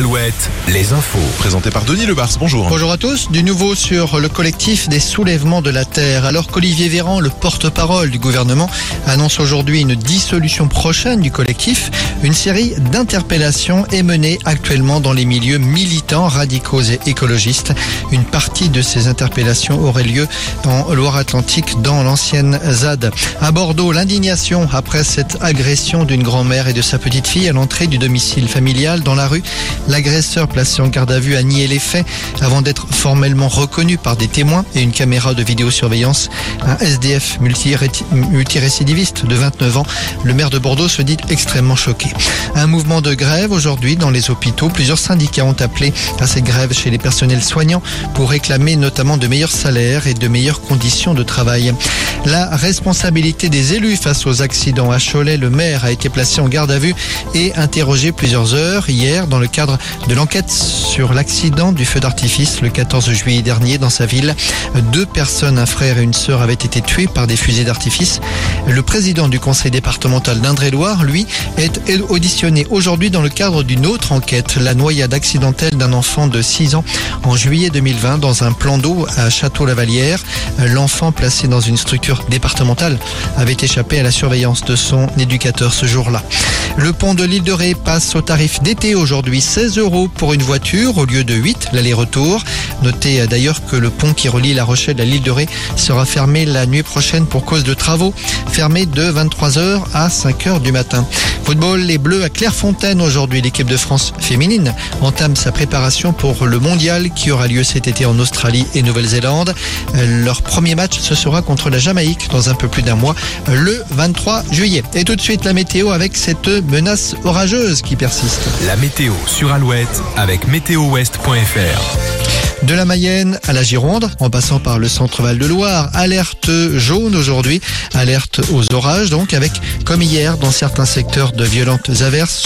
Alouette, les infos. Présenté par Denis Lebars, bonjour. Bonjour à tous. Du nouveau sur le collectif des soulèvements de la Terre. Alors qu'Olivier Véran, le porte-parole du gouvernement, annonce aujourd'hui une dissolution prochaine du collectif, une série d'interpellations est menée actuellement dans les milieux militants, radicaux et écologistes. Une partie de ces interpellations aurait lieu en Loire-Atlantique dans l'ancienne ZAD. À Bordeaux, l'indignation après cette agression d'une grand-mère et de sa petite fille à l'entrée du domicile familial dans la rue. L'agresseur placé en garde à vue a nié les faits avant d'être formellement reconnu par des témoins et une caméra de vidéosurveillance. Un SDF multirécidiviste de 29 ans, le maire de Bordeaux se dit extrêmement choqué. Un mouvement de grève aujourd'hui dans les hôpitaux. Plusieurs syndicats ont appelé à cette grève chez les personnels soignants pour réclamer notamment de meilleurs salaires et de meilleures conditions de travail. La responsabilité des élus face aux accidents à Cholet, le maire a été placé en garde à vue et interrogé plusieurs heures hier dans le cadre de l'enquête sur l'accident du feu d'artifice le 14 juillet dernier dans sa ville. Deux personnes, un frère et une sœur, avaient été tués par des fusées d'artifice. Le président du conseil départemental d'Indre-et-Loire, lui, est auditionné aujourd'hui dans le cadre d'une autre enquête, la noyade accidentelle d'un enfant de 6 ans en juillet 2020 dans un plan d'eau à Château-Lavalière. L'enfant placé dans une structure départementale avait échappé à la surveillance de son éducateur ce jour-là. Le pont de l'île de Ré passe au tarif d'été aujourd'hui 16 euros pour une voiture au lieu de 8 l'aller-retour. Notez d'ailleurs que le pont qui relie La Rochelle à l'île de Ré sera fermé la nuit prochaine pour cause de travaux, fermé de 23h à 5h du matin. Football, les Bleus à Clairefontaine aujourd'hui. L'équipe de France féminine entame sa préparation pour le mondial qui aura lieu cet été en Australie et Nouvelle-Zélande. Leur premier match, ce sera contre la Jamaïque dans un peu plus d'un mois, le 23 juillet. Et tout de suite la météo avec cette menace orageuse qui persiste. La météo sur Alouette avec météowest.fr. De la Mayenne à la Gironde, en passant par le centre-val de Loire, alerte jaune aujourd'hui, alerte aux orages donc avec, comme hier, dans certains secteurs de violentes averses.